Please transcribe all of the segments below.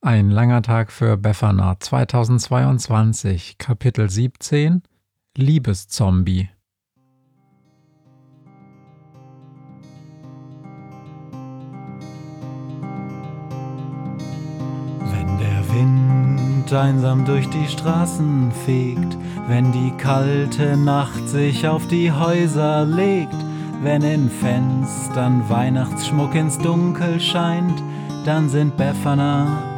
Ein langer Tag für Befana 2022, Kapitel 17 Liebeszombie. Wenn der Wind einsam durch die Straßen fegt, wenn die kalte Nacht sich auf die Häuser legt, wenn in Fenstern Weihnachtsschmuck ins Dunkel scheint, dann sind Befana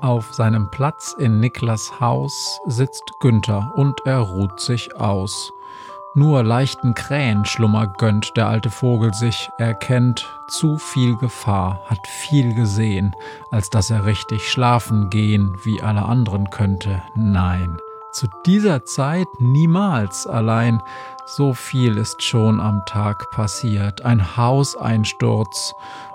Auf seinem Platz in Niklas Haus sitzt Günther und er ruht sich aus. Nur leichten Krähenschlummer gönnt der alte Vogel sich, er kennt zu viel Gefahr, hat viel gesehen, als dass er richtig schlafen gehen wie alle anderen könnte. Nein, zu dieser Zeit niemals allein. So viel ist schon am Tag passiert. Ein Hauseinsturz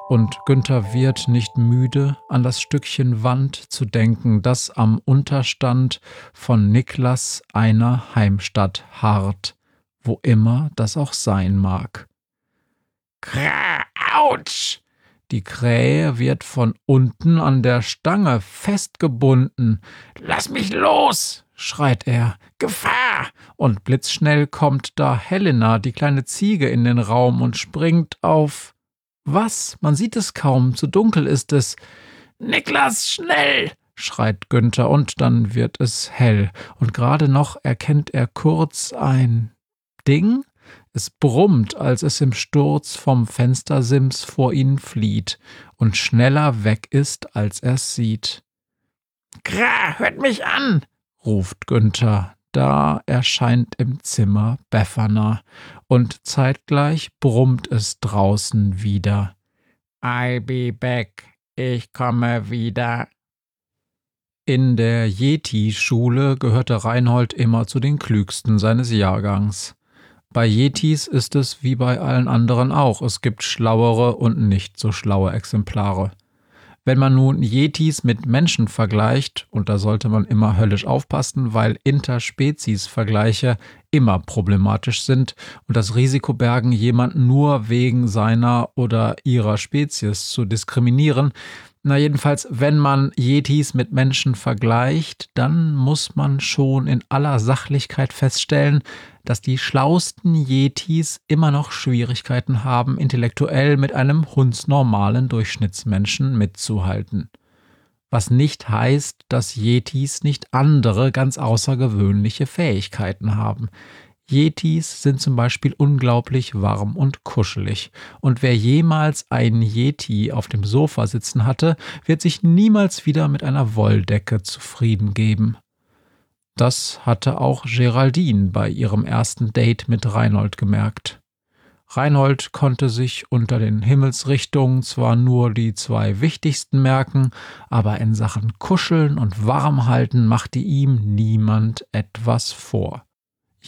und Günther wird nicht müde, an das Stückchen Wand zu denken, das am Unterstand von Niklas einer Heimstatt harrt, wo immer das auch sein mag. Krah, ouch! Die Krähe wird von unten an der Stange festgebunden. Lass mich los! schreit er. Gefahr! Und blitzschnell kommt da Helena, die kleine Ziege, in den Raum und springt auf was? Man sieht es kaum, zu dunkel ist es. Niklas, schnell! schreit Günther, und dann wird es hell, und gerade noch erkennt er kurz ein Ding? Es brummt, als es im Sturz vom Fenstersims vor ihnen flieht und schneller weg ist, als er's sieht. Gra, hört mich an! ruft Günther, da erscheint im Zimmer Befana und zeitgleich brummt es draußen wieder. I'll be back, ich komme wieder. In der Yeti-Schule gehörte Reinhold immer zu den klügsten seines Jahrgangs. Bei Yetis ist es wie bei allen anderen auch, es gibt schlauere und nicht so schlaue Exemplare. Wenn man nun Yetis mit Menschen vergleicht, und da sollte man immer höllisch aufpassen, weil Interspezies-Vergleiche immer problematisch sind und das Risiko bergen, jemanden nur wegen seiner oder ihrer Spezies zu diskriminieren, na jedenfalls, wenn man Yetis mit Menschen vergleicht, dann muss man schon in aller Sachlichkeit feststellen, dass die schlausten Yetis immer noch Schwierigkeiten haben, intellektuell mit einem hundsnormalen Durchschnittsmenschen mitzuhalten. Was nicht heißt, dass Yetis nicht andere ganz außergewöhnliche Fähigkeiten haben. Yetis sind zum Beispiel unglaublich warm und kuschelig. Und wer jemals einen Yeti auf dem Sofa sitzen hatte, wird sich niemals wieder mit einer Wolldecke zufrieden geben. Das hatte auch Geraldine bei ihrem ersten Date mit Reinhold gemerkt. Reinhold konnte sich unter den Himmelsrichtungen zwar nur die zwei wichtigsten merken, aber in Sachen Kuscheln und Warmhalten machte ihm niemand etwas vor.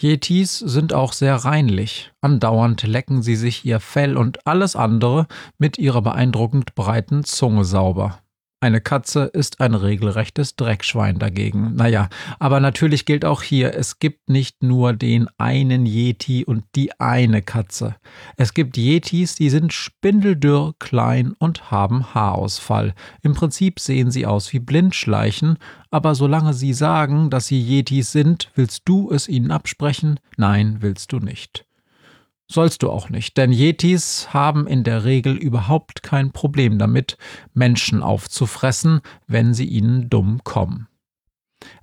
Yetis sind auch sehr reinlich. Andauernd lecken sie sich ihr Fell und alles andere mit ihrer beeindruckend breiten Zunge sauber. Eine Katze ist ein regelrechtes Dreckschwein dagegen. Naja, aber natürlich gilt auch hier, es gibt nicht nur den einen Yeti und die eine Katze. Es gibt Yetis, die sind spindeldürr, klein und haben Haarausfall. Im Prinzip sehen sie aus wie Blindschleichen, aber solange sie sagen, dass sie Yetis sind, willst du es ihnen absprechen? Nein, willst du nicht. Sollst du auch nicht, denn Yetis haben in der Regel überhaupt kein Problem damit, Menschen aufzufressen, wenn sie ihnen dumm kommen.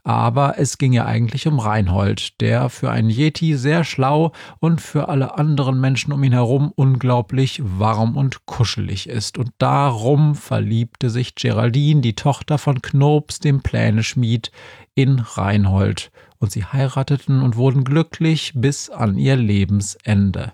Aber es ging ja eigentlich um Reinhold, der für einen Yeti sehr schlau und für alle anderen Menschen um ihn herum unglaublich warm und kuschelig ist. Und darum verliebte sich Geraldine, die Tochter von Knobs, dem Pläneschmied, in Reinhold. Und sie heirateten und wurden glücklich bis an ihr Lebensende.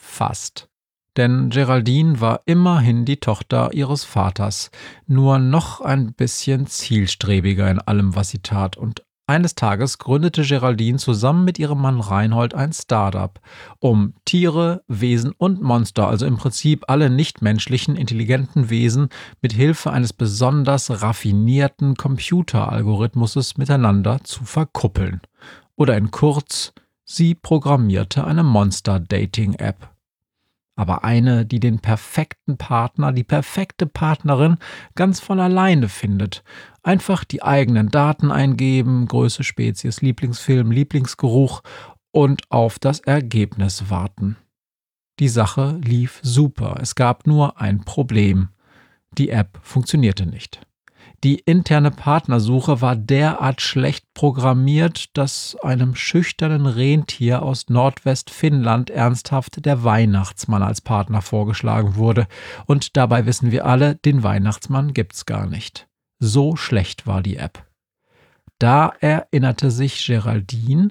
Fast denn Geraldine war immerhin die Tochter ihres Vaters, nur noch ein bisschen zielstrebiger in allem, was sie tat, und eines Tages gründete Geraldine zusammen mit ihrem Mann Reinhold ein Startup, um Tiere, Wesen und Monster, also im Prinzip alle nichtmenschlichen intelligenten Wesen, mit Hilfe eines besonders raffinierten Computeralgorithmuses miteinander zu verkuppeln. Oder in kurz, sie programmierte eine Monster-Dating-App aber eine, die den perfekten Partner, die perfekte Partnerin ganz von alleine findet. Einfach die eigenen Daten eingeben, Größe, Spezies, Lieblingsfilm, Lieblingsgeruch und auf das Ergebnis warten. Die Sache lief super, es gab nur ein Problem. Die App funktionierte nicht. Die interne Partnersuche war derart schlecht programmiert, dass einem schüchternen Rentier aus Nordwestfinnland ernsthaft der Weihnachtsmann als Partner vorgeschlagen wurde. Und dabei wissen wir alle, den Weihnachtsmann gibt's gar nicht. So schlecht war die App. Da erinnerte sich Geraldine,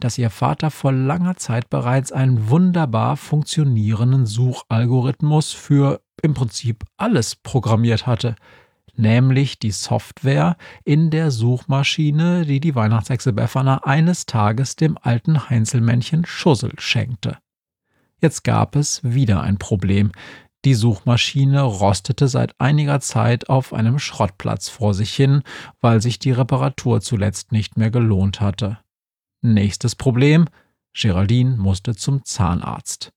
dass ihr Vater vor langer Zeit bereits einen wunderbar funktionierenden Suchalgorithmus für im Prinzip alles programmiert hatte – nämlich die Software in der Suchmaschine, die die Weihnachtshexe Befana eines Tages dem alten Heinzelmännchen Schussel schenkte. Jetzt gab es wieder ein Problem. Die Suchmaschine rostete seit einiger Zeit auf einem Schrottplatz vor sich hin, weil sich die Reparatur zuletzt nicht mehr gelohnt hatte. Nächstes Problem. Geraldine musste zum Zahnarzt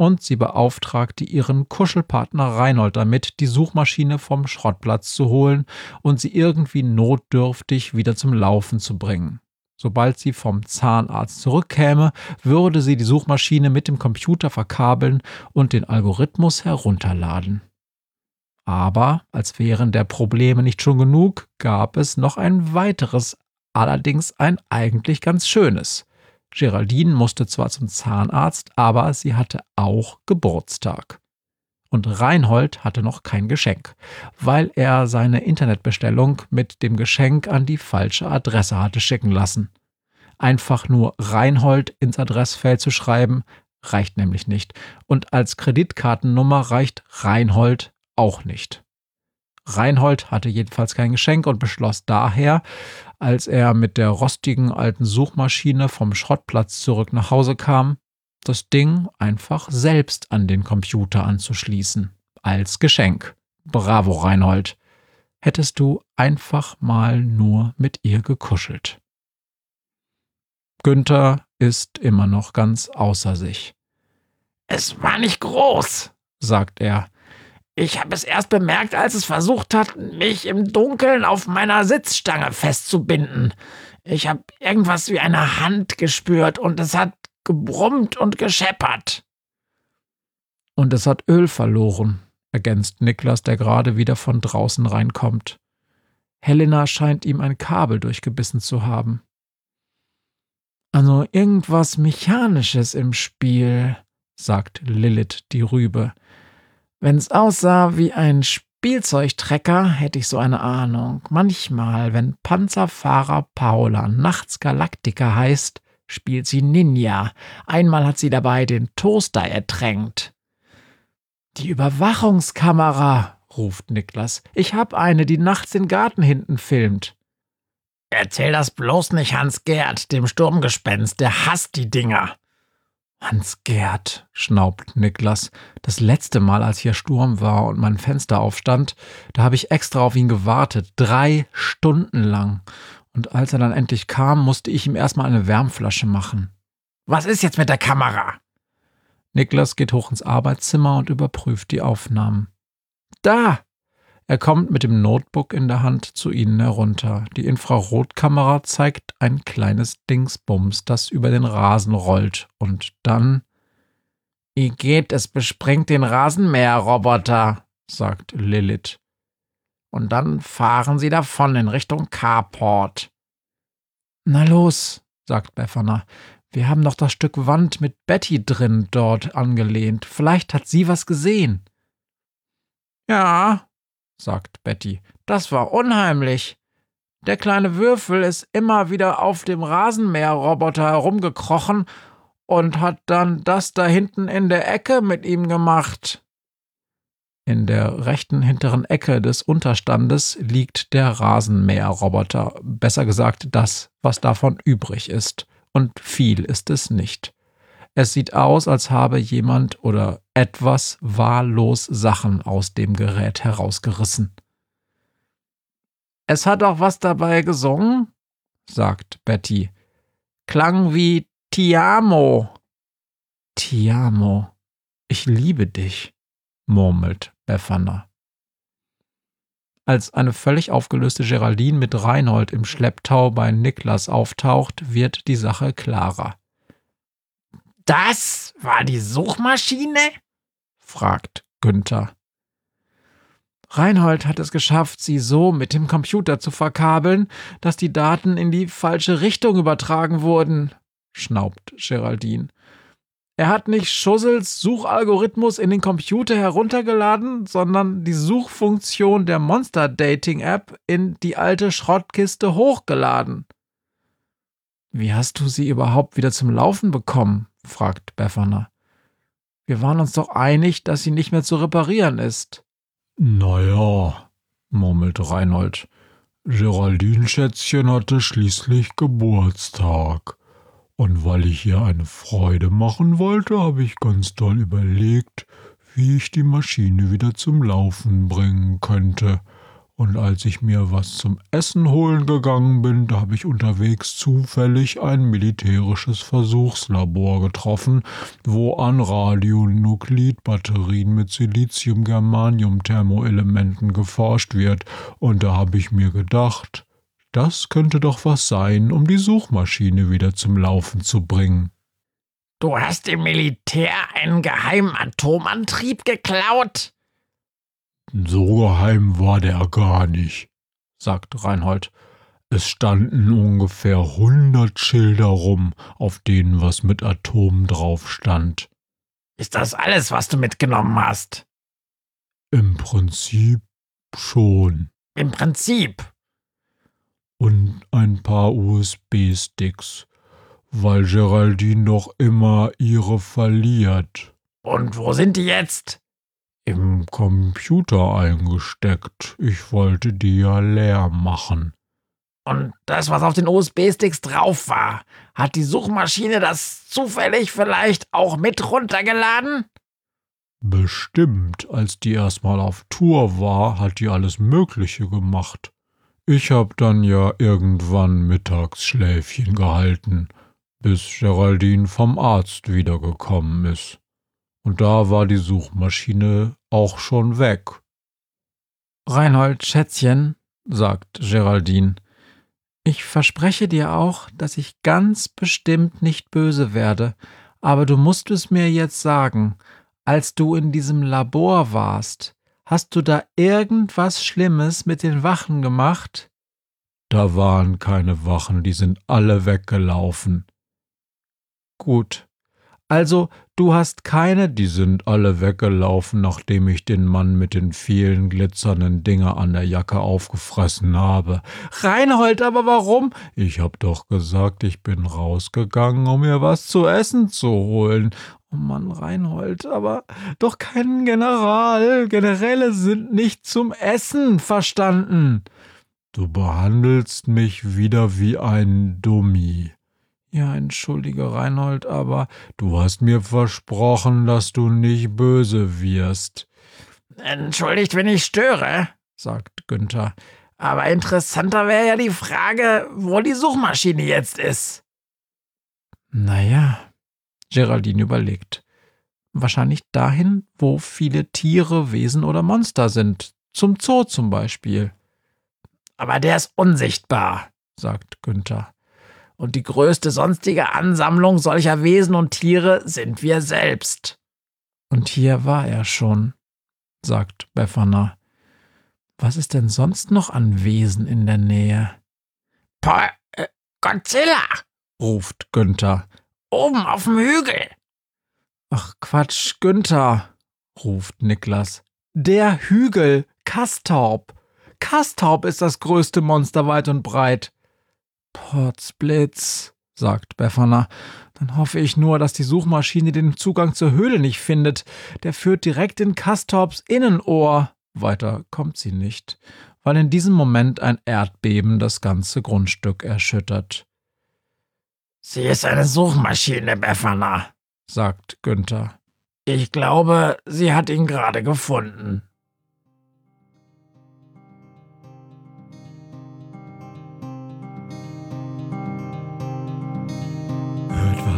und sie beauftragte ihren Kuschelpartner Reinhold damit, die Suchmaschine vom Schrottplatz zu holen und sie irgendwie notdürftig wieder zum Laufen zu bringen. Sobald sie vom Zahnarzt zurückkäme, würde sie die Suchmaschine mit dem Computer verkabeln und den Algorithmus herunterladen. Aber als wären der Probleme nicht schon genug, gab es noch ein weiteres, allerdings ein eigentlich ganz schönes. Geraldine musste zwar zum Zahnarzt, aber sie hatte auch Geburtstag. Und Reinhold hatte noch kein Geschenk, weil er seine Internetbestellung mit dem Geschenk an die falsche Adresse hatte schicken lassen. Einfach nur Reinhold ins Adressfeld zu schreiben, reicht nämlich nicht. Und als Kreditkartennummer reicht Reinhold auch nicht. Reinhold hatte jedenfalls kein Geschenk und beschloss daher, als er mit der rostigen alten Suchmaschine vom Schrottplatz zurück nach Hause kam, das Ding einfach selbst an den Computer anzuschließen. Als Geschenk. Bravo, Reinhold. Hättest du einfach mal nur mit ihr gekuschelt. Günther ist immer noch ganz außer sich. Es war nicht groß, sagt er. Ich habe es erst bemerkt, als es versucht hat, mich im Dunkeln auf meiner Sitzstange festzubinden. Ich habe irgendwas wie eine Hand gespürt und es hat gebrummt und gescheppert. Und es hat Öl verloren, ergänzt Niklas, der gerade wieder von draußen reinkommt. Helena scheint ihm ein Kabel durchgebissen zu haben. Also irgendwas Mechanisches im Spiel, sagt Lilith die Rübe. Wenn's aussah wie ein Spielzeugtrecker, hätte ich so eine Ahnung. Manchmal, wenn Panzerfahrer Paula nachts Galaktika heißt, spielt sie Ninja. Einmal hat sie dabei den Toaster ertränkt. Die Überwachungskamera, ruft Niklas. Ich hab eine, die nachts den Garten hinten filmt. Erzähl das bloß nicht Hans Gerd, dem Sturmgespenst, der hasst die Dinger. Hans-Gerd, schnaubt Niklas. Das letzte Mal, als hier Sturm war und mein Fenster aufstand, da habe ich extra auf ihn gewartet. Drei Stunden lang. Und als er dann endlich kam, musste ich ihm erstmal eine Wärmflasche machen. Was ist jetzt mit der Kamera? Niklas geht hoch ins Arbeitszimmer und überprüft die Aufnahmen. Da! Er kommt mit dem Notebook in der Hand zu ihnen herunter. Die Infrarotkamera zeigt ein kleines Dingsbums, das über den Rasen rollt. Und dann. Wie geht, es besprengt den Rasenmäherroboter, sagt Lilith. Und dann fahren sie davon in Richtung Carport. Na los, sagt Befana. Wir haben noch das Stück Wand mit Betty drin dort angelehnt. Vielleicht hat sie was gesehen. Ja, sagt Betty, das war unheimlich. Der kleine Würfel ist immer wieder auf dem Rasenmäherroboter herumgekrochen und hat dann das da hinten in der Ecke mit ihm gemacht. In der rechten hinteren Ecke des Unterstandes liegt der Rasenmäherroboter, besser gesagt das, was davon übrig ist, und viel ist es nicht. Es sieht aus, als habe jemand oder etwas wahllos Sachen aus dem Gerät herausgerissen. Es hat auch was dabei gesungen, sagt Betty. Klang wie Tiamo. Tiamo. Ich liebe dich, murmelt Befana. Als eine völlig aufgelöste Geraldine mit Reinhold im Schlepptau bei Niklas auftaucht, wird die Sache klarer. Das war die Suchmaschine? fragt Günther. Reinhold hat es geschafft, sie so mit dem Computer zu verkabeln, dass die Daten in die falsche Richtung übertragen wurden, schnaubt Geraldine. Er hat nicht Schussels Suchalgorithmus in den Computer heruntergeladen, sondern die Suchfunktion der Monster Dating App in die alte Schrottkiste hochgeladen. Wie hast du sie überhaupt wieder zum Laufen bekommen? fragt Befana. Wir waren uns doch einig, dass sie nicht mehr zu reparieren ist. Naja, murmelt Reinhold. Geraldine Schätzchen hatte schließlich Geburtstag. Und weil ich ihr eine Freude machen wollte, habe ich ganz doll überlegt, wie ich die Maschine wieder zum Laufen bringen könnte. Und als ich mir was zum Essen holen gegangen bin, da habe ich unterwegs zufällig ein militärisches Versuchslabor getroffen, wo an Radionuklidbatterien mit Silizium-Germanium-Thermoelementen geforscht wird. Und da habe ich mir gedacht, das könnte doch was sein, um die Suchmaschine wieder zum Laufen zu bringen. Du hast dem Militär einen geheimen Atomantrieb geklaut? So geheim war der gar nicht, sagt Reinhold. Es standen ungefähr hundert Schilder rum, auf denen was mit Atom drauf stand. Ist das alles, was du mitgenommen hast? Im Prinzip schon. Im Prinzip und ein paar USB-Sticks, weil Geraldine doch immer ihre verliert. Und wo sind die jetzt? Im Computer eingesteckt. Ich wollte die ja leer machen. Und das, was auf den USB-Sticks drauf war, hat die Suchmaschine das zufällig vielleicht auch mit runtergeladen? Bestimmt, als die erstmal auf Tour war, hat die alles Mögliche gemacht. Ich hab dann ja irgendwann Mittagsschläfchen gehalten, bis Geraldine vom Arzt wiedergekommen ist. Und da war die Suchmaschine auch schon weg. Reinhold Schätzchen, sagt Geraldine, ich verspreche dir auch, dass ich ganz bestimmt nicht böse werde, aber du musst es mir jetzt sagen, als du in diesem Labor warst, Hast du da irgendwas Schlimmes mit den Wachen gemacht? Da waren keine Wachen, die sind alle weggelaufen. Gut. Also, du hast keine. Die sind alle weggelaufen, nachdem ich den Mann mit den vielen glitzernden Dinger an der Jacke aufgefressen habe. Reinhold, aber warum? Ich hab doch gesagt, ich bin rausgegangen, um mir was zu essen zu holen. Oh Mann, Reinhold, aber doch kein General. Generäle sind nicht zum Essen verstanden. Du behandelst mich wieder wie ein Dummi. Ja, entschuldige, Reinhold, aber du hast mir versprochen, dass du nicht böse wirst. Entschuldigt, wenn ich störe, sagt Günther. Aber interessanter wäre ja die Frage, wo die Suchmaschine jetzt ist. Naja, Geraldine überlegt. Wahrscheinlich dahin, wo viele Tiere, Wesen oder Monster sind. Zum Zoo zum Beispiel. Aber der ist unsichtbar, sagt Günther. Und die größte sonstige Ansammlung solcher Wesen und Tiere sind wir selbst. Und hier war er schon, sagt Befana. Was ist denn sonst noch an Wesen in der Nähe? Pa äh, Godzilla, ruft Günther. oben auf dem Hügel. Ach Quatsch, Günther, ruft Niklas. Der Hügel, Kastorp. Kastorp ist das größte Monster weit und breit. Potzblitz, sagt Befana. Dann hoffe ich nur, dass die Suchmaschine den Zugang zur Höhle nicht findet. Der führt direkt in Kastorps Innenohr. Weiter kommt sie nicht, weil in diesem Moment ein Erdbeben das ganze Grundstück erschüttert. Sie ist eine Suchmaschine, Befana, sagt Günther. Ich glaube, sie hat ihn gerade gefunden.